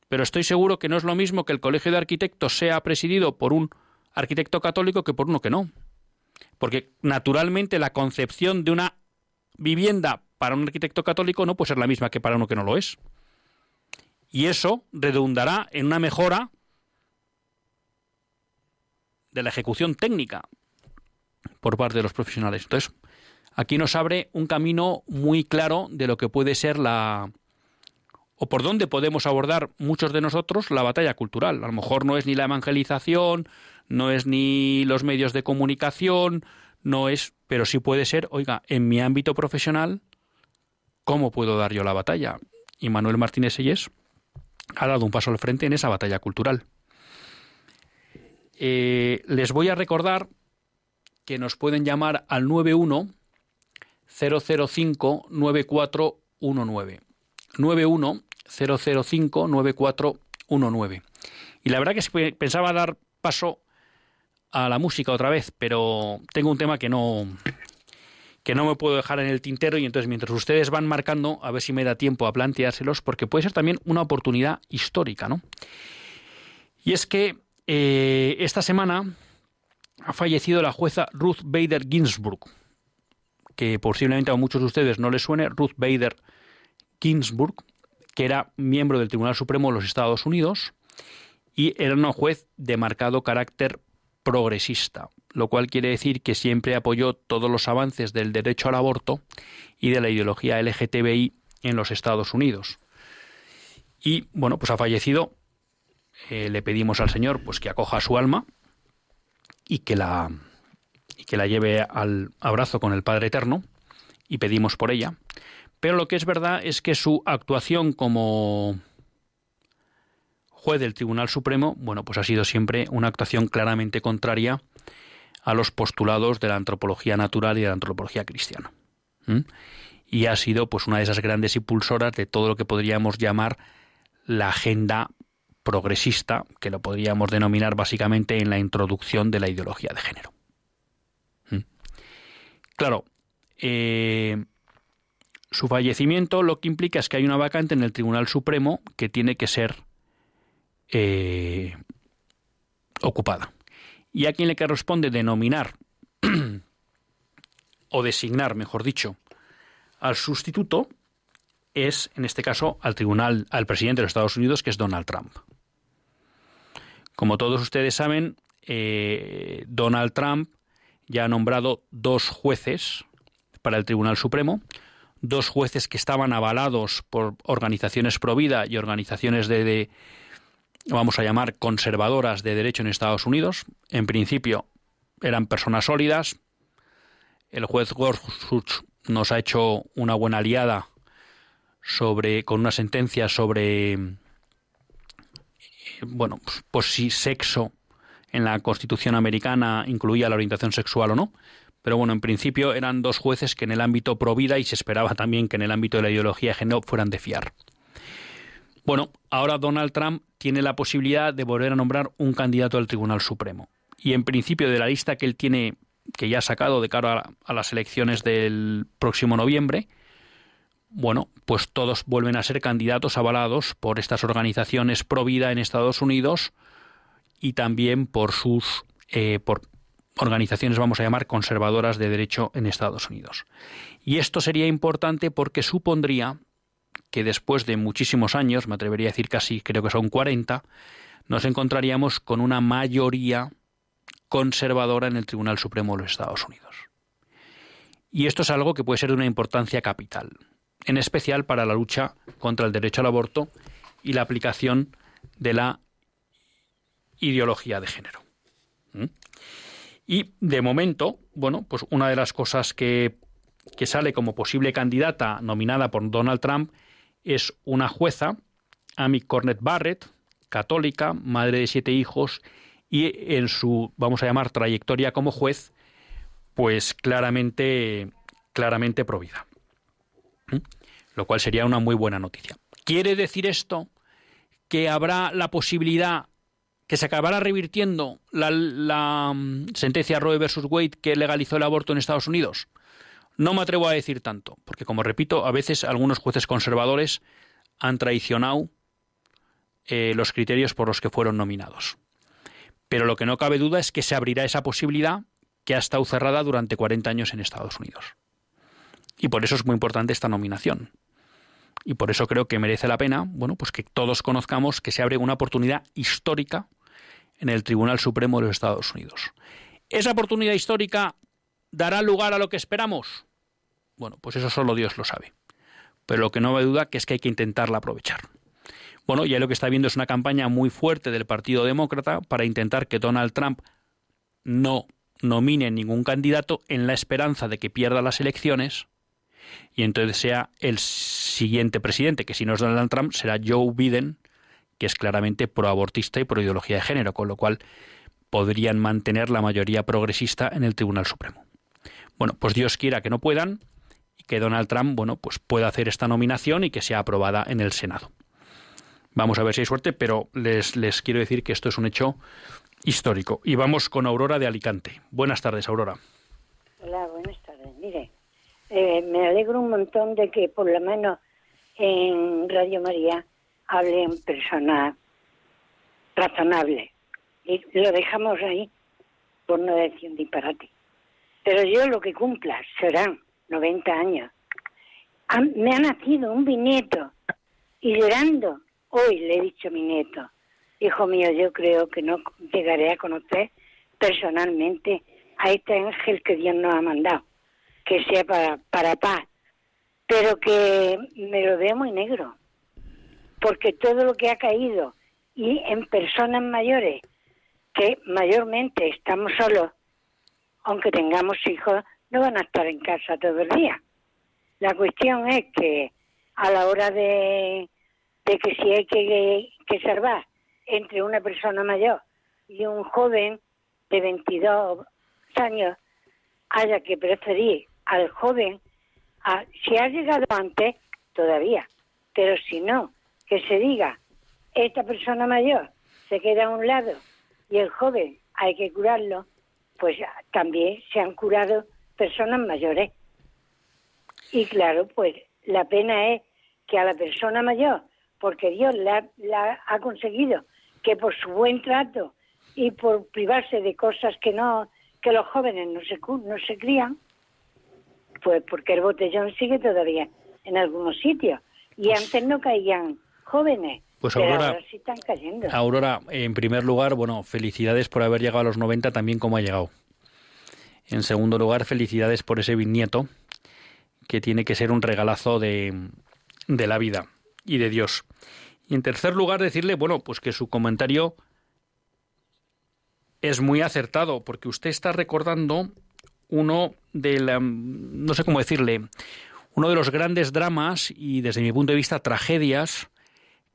Pero estoy seguro que no es lo mismo que el colegio de arquitectos sea presidido por un arquitecto católico que por uno que no. Porque naturalmente la concepción de una vivienda para un arquitecto católico no puede ser la misma que para uno que no lo es. Y eso redundará en una mejora de la ejecución técnica por parte de los profesionales. Entonces, aquí nos abre un camino muy claro de lo que puede ser la o por dónde podemos abordar muchos de nosotros la batalla cultural. A lo mejor no es ni la evangelización, no es ni los medios de comunicación, no es, pero sí puede ser, oiga, en mi ámbito profesional ¿Cómo puedo dar yo la batalla? Y Manuel Martínez Sellés ha dado un paso al frente en esa batalla cultural. Eh, les voy a recordar que nos pueden llamar al 91 005 9419. 91 005 9419. Y la verdad que pensaba dar paso a la música otra vez, pero tengo un tema que no que no me puedo dejar en el tintero y entonces mientras ustedes van marcando, a ver si me da tiempo a planteárselos, porque puede ser también una oportunidad histórica, ¿no? Y es que eh, esta semana ha fallecido la jueza Ruth Bader Ginsburg, que posiblemente a muchos de ustedes no les suene, Ruth Bader Ginsburg, que era miembro del Tribunal Supremo de los Estados Unidos y era una juez de marcado carácter progresista lo cual quiere decir que siempre apoyó todos los avances del derecho al aborto y de la ideología LGTBI en los Estados Unidos. Y bueno, pues ha fallecido. Eh, le pedimos al Señor pues que acoja su alma y que la y que la lleve al abrazo con el Padre Eterno y pedimos por ella. Pero lo que es verdad es que su actuación como juez del Tribunal Supremo, bueno, pues ha sido siempre una actuación claramente contraria a los postulados de la antropología natural y de la antropología cristiana. Y ha sido pues una de esas grandes impulsoras de todo lo que podríamos llamar la agenda progresista, que lo podríamos denominar básicamente en la introducción de la ideología de género. Claro, eh, su fallecimiento lo que implica es que hay una vacante en el Tribunal Supremo que tiene que ser eh, ocupada y a quien le corresponde denominar o designar, mejor dicho, al sustituto es, en este caso, al tribunal, al presidente de los Estados Unidos, que es Donald Trump. Como todos ustedes saben, eh, Donald Trump ya ha nombrado dos jueces para el Tribunal Supremo, dos jueces que estaban avalados por organizaciones pro vida y organizaciones de, de, vamos a llamar, conservadoras de derecho en Estados Unidos. En principio eran personas sólidas. El juez Gorsuch nos ha hecho una buena aliada sobre, con una sentencia sobre, bueno, pues, pues si sexo en la Constitución americana incluía la orientación sexual o no. Pero bueno, en principio eran dos jueces que en el ámbito pro vida y se esperaba también que en el ámbito de la ideología de género fueran de fiar. Bueno, ahora Donald Trump tiene la posibilidad de volver a nombrar un candidato al Tribunal Supremo. Y en principio de la lista que él tiene, que ya ha sacado de cara a, a las elecciones del próximo noviembre, bueno, pues todos vuelven a ser candidatos avalados por estas organizaciones pro vida en Estados Unidos y también por sus eh, por organizaciones, vamos a llamar, conservadoras de derecho en Estados Unidos. Y esto sería importante porque supondría que después de muchísimos años, me atrevería a decir casi, creo que son 40, nos encontraríamos con una mayoría conservadora en el Tribunal Supremo de los Estados Unidos. Y esto es algo que puede ser de una importancia capital, en especial para la lucha contra el derecho al aborto y la aplicación de la ideología de género. ¿Mm? Y de momento, bueno, pues una de las cosas que, que sale como posible candidata nominada por Donald Trump es una jueza, Amy Cornet Barrett, católica, madre de siete hijos, y en su, vamos a llamar, trayectoria como juez, pues claramente, claramente provida. Lo cual sería una muy buena noticia. ¿Quiere decir esto que habrá la posibilidad que se acabará revirtiendo la, la mm, sentencia Roe versus Wade que legalizó el aborto en Estados Unidos? No me atrevo a decir tanto, porque como repito, a veces algunos jueces conservadores han traicionado eh, los criterios por los que fueron nominados. Pero lo que no cabe duda es que se abrirá esa posibilidad que ha estado cerrada durante 40 años en Estados Unidos. Y por eso es muy importante esta nominación. Y por eso creo que merece la pena, bueno, pues que todos conozcamos que se abre una oportunidad histórica en el Tribunal Supremo de los Estados Unidos. ¿Esa oportunidad histórica dará lugar a lo que esperamos? Bueno, pues eso solo Dios lo sabe. Pero lo que no me duda que es que hay que intentarla aprovechar. Bueno, ya lo que está viendo es una campaña muy fuerte del Partido Demócrata para intentar que Donald Trump no nomine ningún candidato en la esperanza de que pierda las elecciones y entonces sea el siguiente presidente, que si no es Donald Trump, será Joe Biden, que es claramente proabortista y pro ideología de género, con lo cual podrían mantener la mayoría progresista en el Tribunal Supremo. Bueno, pues Dios quiera que no puedan y que Donald Trump, bueno, pues pueda hacer esta nominación y que sea aprobada en el Senado. Vamos a ver si hay suerte, pero les, les quiero decir que esto es un hecho histórico. Y vamos con Aurora de Alicante. Buenas tardes, Aurora. Hola, buenas tardes. Mire, eh, me alegro un montón de que por lo menos en Radio María hablen personas razonables. Y lo dejamos ahí por no decir un disparate. Pero yo lo que cumpla serán 90 años. me ha nacido un bisnieto y llorando, hoy le he dicho a mi nieto, hijo mío, yo creo que no llegaré a conocer personalmente a este ángel que Dios nos ha mandado, que sea para, para paz, pero que me lo veo muy negro porque todo lo que ha caído y en personas mayores, que mayormente estamos solos, aunque tengamos hijos, no van a estar en casa todo el día. La cuestión es que a la hora de, de que si hay que, que salvar entre una persona mayor y un joven de 22 años, haya que preferir al joven, a, si ha llegado antes, todavía, pero si no, que se diga, esta persona mayor se queda a un lado y el joven hay que curarlo, pues también se han curado personas mayores. Y claro, pues la pena es que a la persona mayor, porque Dios la, ha conseguido que por su buen trato y por privarse de cosas que no que los jóvenes no se no se crían, pues porque el botellón sigue todavía en algunos sitios y pues antes no caían jóvenes. Pues Aurora, ahora sí están cayendo. Aurora, en primer lugar, bueno, felicidades por haber llegado a los 90 también como ha llegado. En segundo lugar, felicidades por ese bisnieto, que tiene que ser un regalazo de, de la vida y de Dios. Y en tercer lugar, decirle, bueno, pues que su comentario es muy acertado, porque usted está recordando uno de la, no sé cómo decirle, uno de los grandes dramas y desde mi punto de vista tragedias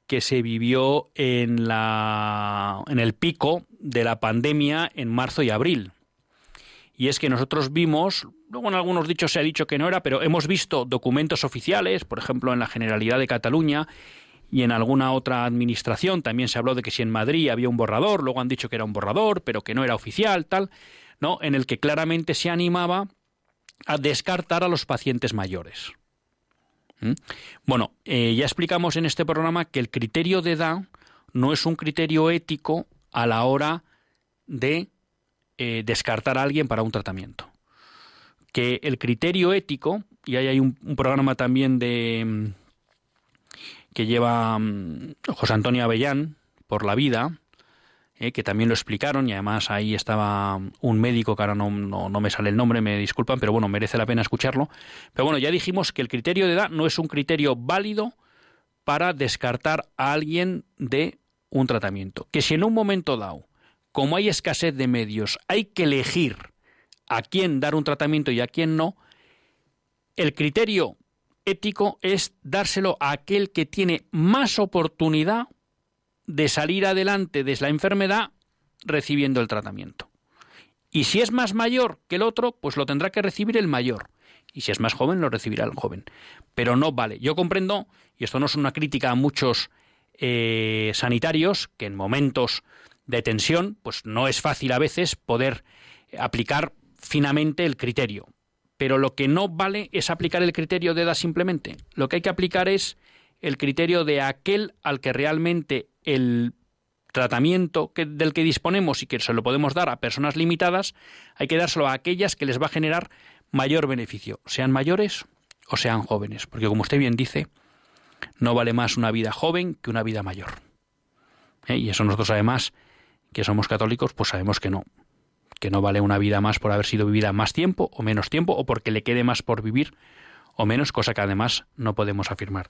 que se vivió en la en el pico de la pandemia en marzo y abril. Y es que nosotros vimos, luego en algunos dichos se ha dicho que no era, pero hemos visto documentos oficiales, por ejemplo en la Generalidad de Cataluña y en alguna otra administración también se habló de que si en Madrid había un borrador, luego han dicho que era un borrador, pero que no era oficial, tal, ¿no? En el que claramente se animaba a descartar a los pacientes mayores. ¿Mm? Bueno, eh, ya explicamos en este programa que el criterio de edad no es un criterio ético a la hora de eh, descartar a alguien para un tratamiento. Que el criterio ético, y ahí hay un, programa también de mm, que lleva mm, José Antonio Avellán por la vida, eh, que también lo explicaron y además ahí estaba un médico que ahora no, no, me sale el nombre, me disculpan, pero bueno, merece la pena escucharlo. Pero bueno, ya dijimos que el criterio de edad no es un criterio válido para descartar a alguien de un tratamiento. Que si en un momento dado, como hay escasez de medios, hay que elegir a quién dar un tratamiento y a quién no, el criterio ético es dárselo a aquel que tiene más oportunidad de salir adelante de la enfermedad recibiendo el tratamiento. Y si es más mayor que el otro, pues lo tendrá que recibir el mayor. Y si es más joven, lo recibirá el joven. Pero no vale. Yo comprendo, y esto no es una crítica a muchos eh, sanitarios, que en momentos de tensión, pues no es fácil a veces poder aplicar finamente el criterio. Pero lo que no vale es aplicar el criterio de edad simplemente. Lo que hay que aplicar es el criterio de aquel al que realmente el tratamiento del que disponemos y que se lo podemos dar a personas limitadas, hay que dárselo a aquellas que les va a generar mayor beneficio, sean mayores o sean jóvenes, porque como usted bien dice, no vale más una vida joven que una vida mayor. ¿Eh? Y eso nosotros además, que somos católicos, pues sabemos que no, que no vale una vida más por haber sido vivida más tiempo o menos tiempo, o porque le quede más por vivir o menos, cosa que además no podemos afirmar.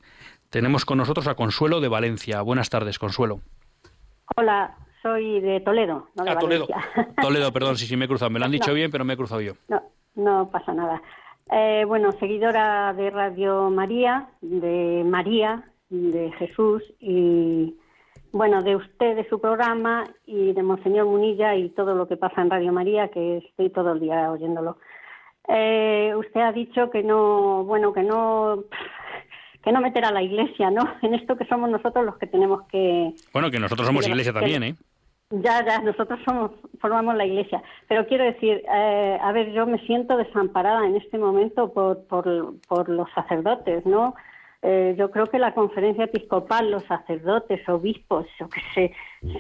Tenemos con nosotros a Consuelo de Valencia. Buenas tardes, Consuelo. Hola, soy de Toledo, no de ah, Toledo. Valencia. Toledo, perdón, sí, sí me he cruzado. Me lo han dicho bien, pero me he cruzado yo. No, no pasa nada. Eh, bueno, seguidora de Radio María, de María, de Jesús y, bueno, de usted, de su programa y de Monseñor Munilla y todo lo que pasa en Radio María, que estoy todo el día oyéndolo. Eh, usted ha dicho que no, bueno, que no, que no meter a la Iglesia, ¿no? En esto que somos nosotros los que tenemos que. Bueno, que nosotros somos Iglesia también, ¿eh? Ya, ya, nosotros somos, formamos la Iglesia. Pero quiero decir, eh, a ver, yo me siento desamparada en este momento por, por, por los sacerdotes, ¿no? Eh, yo creo que la conferencia episcopal, los sacerdotes, obispos, yo qué sé,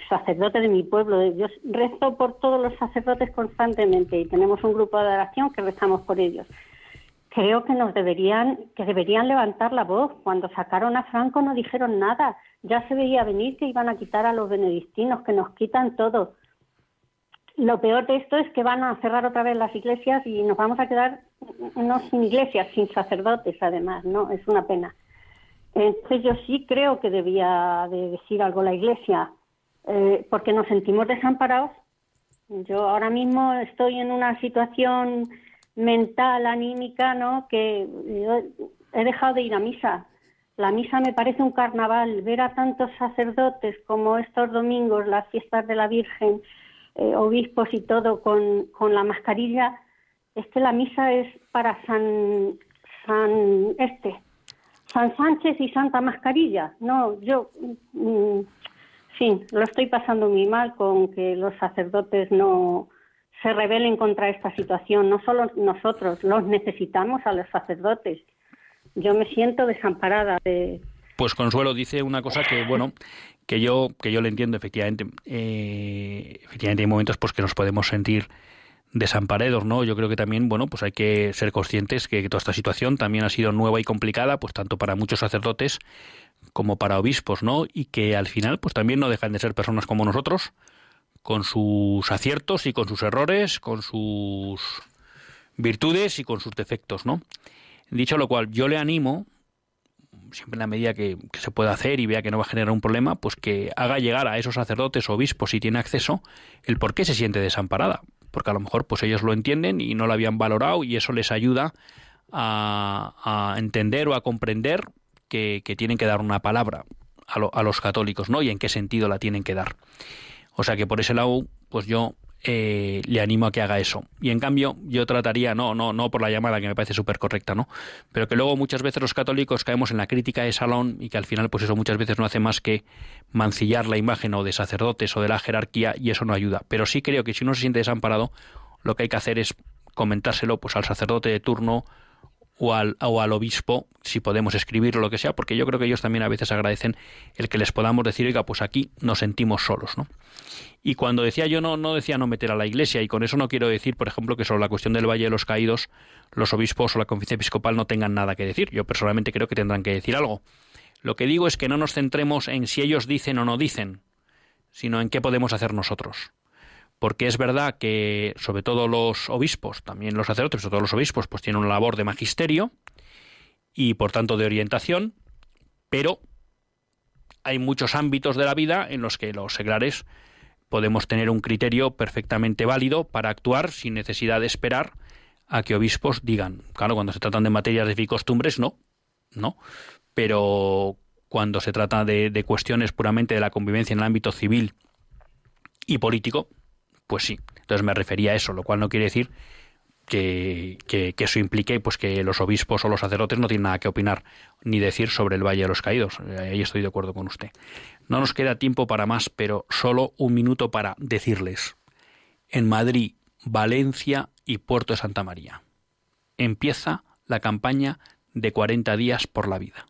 sacerdotes de mi pueblo, yo rezo por todos los sacerdotes constantemente y tenemos un grupo de oración que rezamos por ellos. Creo que nos deberían, que deberían levantar la voz. Cuando sacaron a Franco no dijeron nada. Ya se veía venir que iban a quitar a los benedictinos, que nos quitan todo. Lo peor de esto es que van a cerrar otra vez las iglesias y nos vamos a quedar no sin iglesias, sin sacerdotes además, ¿no? Es una pena. Entonces yo sí creo que debía de decir algo la Iglesia, eh, porque nos sentimos desamparados. Yo ahora mismo estoy en una situación mental, anímica, ¿no? Que he dejado de ir a misa. La misa me parece un carnaval. Ver a tantos sacerdotes como estos domingos, las fiestas de la Virgen, eh, obispos y todo con, con la mascarilla, es que la misa es para San, San este, San Sánchez y Santa Mascarilla. No, yo, mm, sí, lo estoy pasando muy mal con que los sacerdotes no se rebelen contra esta situación. No solo nosotros, los necesitamos a los sacerdotes. Yo me siento desamparada de. Pues Consuelo dice una cosa que, bueno, que yo que yo le entiendo efectivamente. Eh, efectivamente hay momentos pues que nos podemos sentir desamparados, ¿no? Yo creo que también, bueno, pues hay que ser conscientes que toda esta situación también ha sido nueva y complicada, pues tanto para muchos sacerdotes como para obispos, ¿no? Y que al final, pues también no dejan de ser personas como nosotros, con sus aciertos y con sus errores, con sus virtudes y con sus defectos, ¿no? Dicho lo cual, yo le animo, siempre en la medida que, se pueda hacer y vea que no va a generar un problema, pues que haga llegar a esos sacerdotes o obispos, si tiene acceso, el por qué se siente desamparada. Porque a lo mejor pues ellos lo entienden y no lo habían valorado y eso les ayuda a, entender o a comprender que, tienen que dar una palabra a, a los católicos, ¿no? Y en qué sentido la tienen que dar. O sea que por ese lado, pues yo eh, le animo a que haga eso. Y en cambio, yo trataría, no, no, no por la llamada, que me parece súper correcta, ¿no? Pero que luego muchas veces los católicos caemos en la crítica de salón y que al final, pues eso muchas veces no hace más que mancillar la imagen o de sacerdotes o de la jerarquía y eso no ayuda. Pero sí creo que si uno se siente desamparado, lo que hay que hacer es comentárselo pues al sacerdote de turno o al, o al obispo, si podemos escribir lo que sea, porque yo creo que ellos también a veces agradecen el que les podamos decir, oiga, pues aquí nos sentimos solos, ¿no? Y cuando decía yo no, no decía no meter a la Iglesia, y con eso no quiero decir, por ejemplo, que sobre la cuestión del Valle de los Caídos, los obispos o la conferencia episcopal no tengan nada que decir. Yo personalmente creo que tendrán que decir algo. Lo que digo es que no nos centremos en si ellos dicen o no dicen, sino en qué podemos hacer nosotros. Porque es verdad que, sobre todo los obispos, también los sacerdotes, sobre todo los obispos, pues tienen una labor de magisterio y por tanto de orientación, pero hay muchos ámbitos de la vida en los que los seglares podemos tener un criterio perfectamente válido para actuar sin necesidad de esperar a que obispos digan. Claro, cuando se tratan de materias de fe y costumbres, no, no. Pero cuando se trata de, cuestiones puramente de la convivencia en el ámbito civil y político, pues sí. Entonces me refería a eso, lo cual no quiere decir que, eso implique pues que los obispos o los sacerdotes no tienen nada que opinar ni decir sobre el Valle de los Caídos. Ahí estoy de acuerdo con usted. No nos queda tiempo para más, pero solo un minuto para decirles. En Madrid, Valencia y Puerto de Santa María. Empieza la campaña de 40 días por la vida,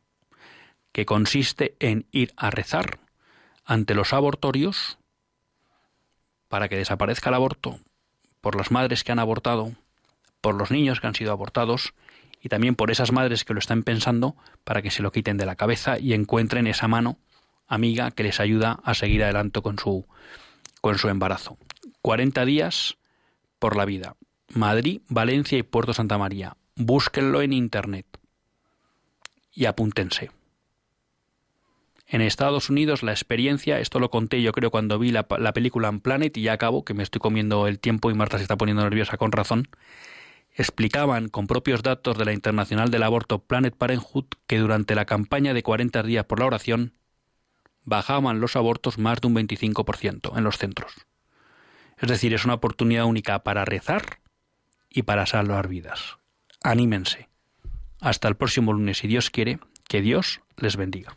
que consiste en ir a rezar ante los abortorios para que desaparezca el aborto, por las madres que han abortado, por los niños que han sido abortados y también por esas madres que lo están pensando para que se lo quiten de la cabeza y encuentren esa mano amiga que les ayuda a seguir adelante con su, con su embarazo. 40 días por la vida. Madrid, Valencia y Puerto Santa María. Búsquenlo en Internet y apúntense. En Estados Unidos la experiencia, esto lo conté yo creo cuando vi la, la película en Planet y ya acabo, que me estoy comiendo el tiempo y Marta se está poniendo nerviosa con razón, explicaban con propios datos de la Internacional del Aborto Planet Parenthood que durante la campaña de 40 días por la oración bajaban los abortos más de un 25% en los centros. Es decir, es una oportunidad única para rezar y para salvar vidas. Anímense. Hasta el próximo lunes, si Dios quiere, que Dios les bendiga.